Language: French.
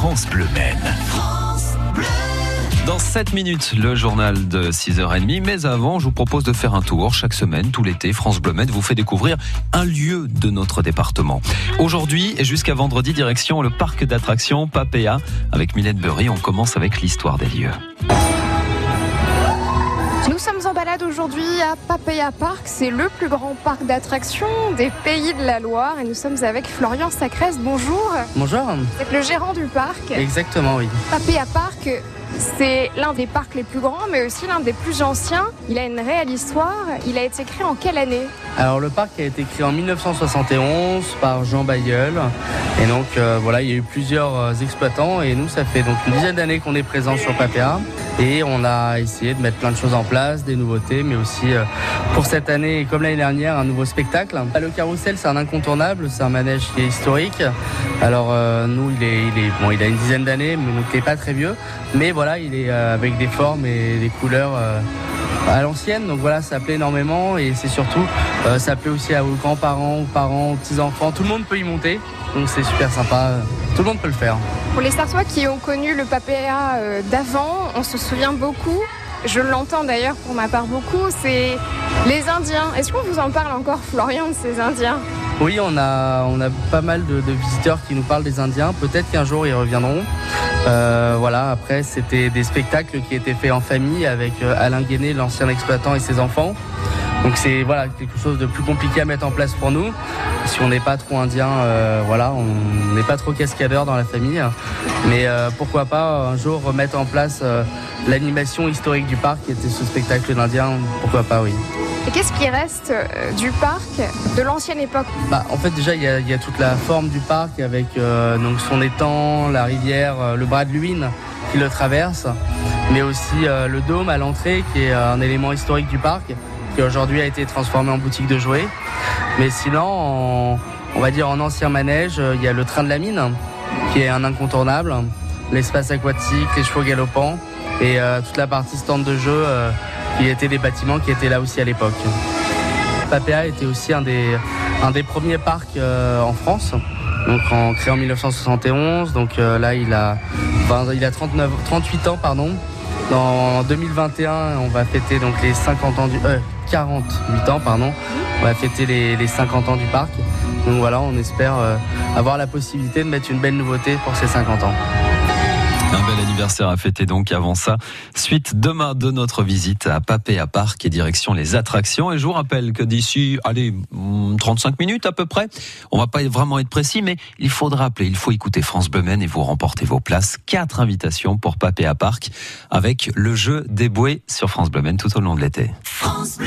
France Bleu Maine. Dans 7 minutes, le journal de 6h30. Mais avant, je vous propose de faire un tour chaque semaine, tout l'été. France Bleu Med vous fait découvrir un lieu de notre département. Aujourd'hui et jusqu'à vendredi, direction le parc d'attractions Papéa. Avec Mylène Burry, on commence avec l'histoire des lieux. Nous sommes en balade aujourd'hui à Papaya Park. C'est le plus grand parc d'attractions des pays de la Loire. Et nous sommes avec Florian Sacresse. Bonjour. Bonjour. Vous êtes le gérant du parc. Exactement, oui. Papaya Park, c'est l'un des parcs les plus grands, mais aussi l'un des plus anciens. Il a une réelle histoire. Il a été créé en quelle année? Alors le parc a été créé en 1971 par Jean Bayeul. Et donc euh, voilà, il y a eu plusieurs euh, exploitants. Et nous, ça fait donc une dizaine d'années qu'on est présent sur Papéa. Et on a essayé de mettre plein de choses en place, des nouveautés, mais aussi euh, pour cette année, comme l'année dernière, un nouveau spectacle. Le carrousel, c'est un incontournable, c'est un manège qui est historique. Alors nous, il est, a une dizaine d'années, mais donc il n'est pas très vieux. Mais voilà, il est avec des formes et des couleurs à l'ancienne. Donc voilà, ça plaît énormément et c'est surtout, euh, ça plaît aussi à vos grands-parents, aux parents, aux petits-enfants. Tout le monde peut y monter. Donc c'est super sympa. Tout le monde peut le faire. Pour les Sartois qui ont connu le Papéa euh, d'avant, on se souvient beaucoup. Je l'entends d'ailleurs pour ma part beaucoup, c'est les Indiens. Est-ce qu'on vous en parle encore, Florian, de ces Indiens? Oui, on a, pas mal de, visiteurs qui nous parlent des Indiens. Peut-être qu'un jour ils reviendront. Euh, voilà, après, c'était des spectacles qui étaient faits en famille avec euh, Alain Guéné, l'ancien exploitant, et ses enfants. Donc c'est voilà quelque chose de plus compliqué à mettre en place pour nous. Si on n'est pas trop indien, euh, voilà, on n'est pas trop cascadeur dans la famille. Mais pourquoi pas un jour remettre en place l'animation historique du parc, qui était ce spectacle d'Indien. Pourquoi pas, oui. Et qu'est-ce qui reste euh, du parc de l'ancienne époque? Bah, En fait, déjà, il y, a, toute la forme du parc avec euh, donc son étang, la rivière, euh, le bras de Luynes qui le traverse, mais aussi le dôme à l'entrée qui est un élément historique du parc qui aujourd'hui a été transformé en boutique de jouets. Mais sinon, on va dire en ancien manège, il y a le train de la mine qui est un incontournable, l'espace aquatique, les chevaux galopants et toute la partie stand de jeu qui étaient des bâtiments qui étaient là aussi à l'époque. Papéa était aussi un des, premiers parcs euh, en France, donc en, créé en 1971. Donc euh, là, il a, 20, il a 39, 38 ans, pardon. En 2021, on va fêter donc les 50 ans du, euh, 48 ans, pardon. On va fêter les, les 50 ans du parc. Donc voilà, on espère euh, avoir la possibilité de mettre une belle nouveauté pour ces 50 ans. Un bel anniversaire à fêter donc avant ça. Suite demain de notre visite à Papéa Park et direction les attractions. Et je vous rappelle que d'ici, allez, 35 minutes à peu près, on va pas vraiment être précis, mais il faudra appeler, il faut écouter France Maine et vous remporter vos places. Quatre invitations pour Papéa Park avec le jeu des bouées sur France Maine tout au long de l'été. France.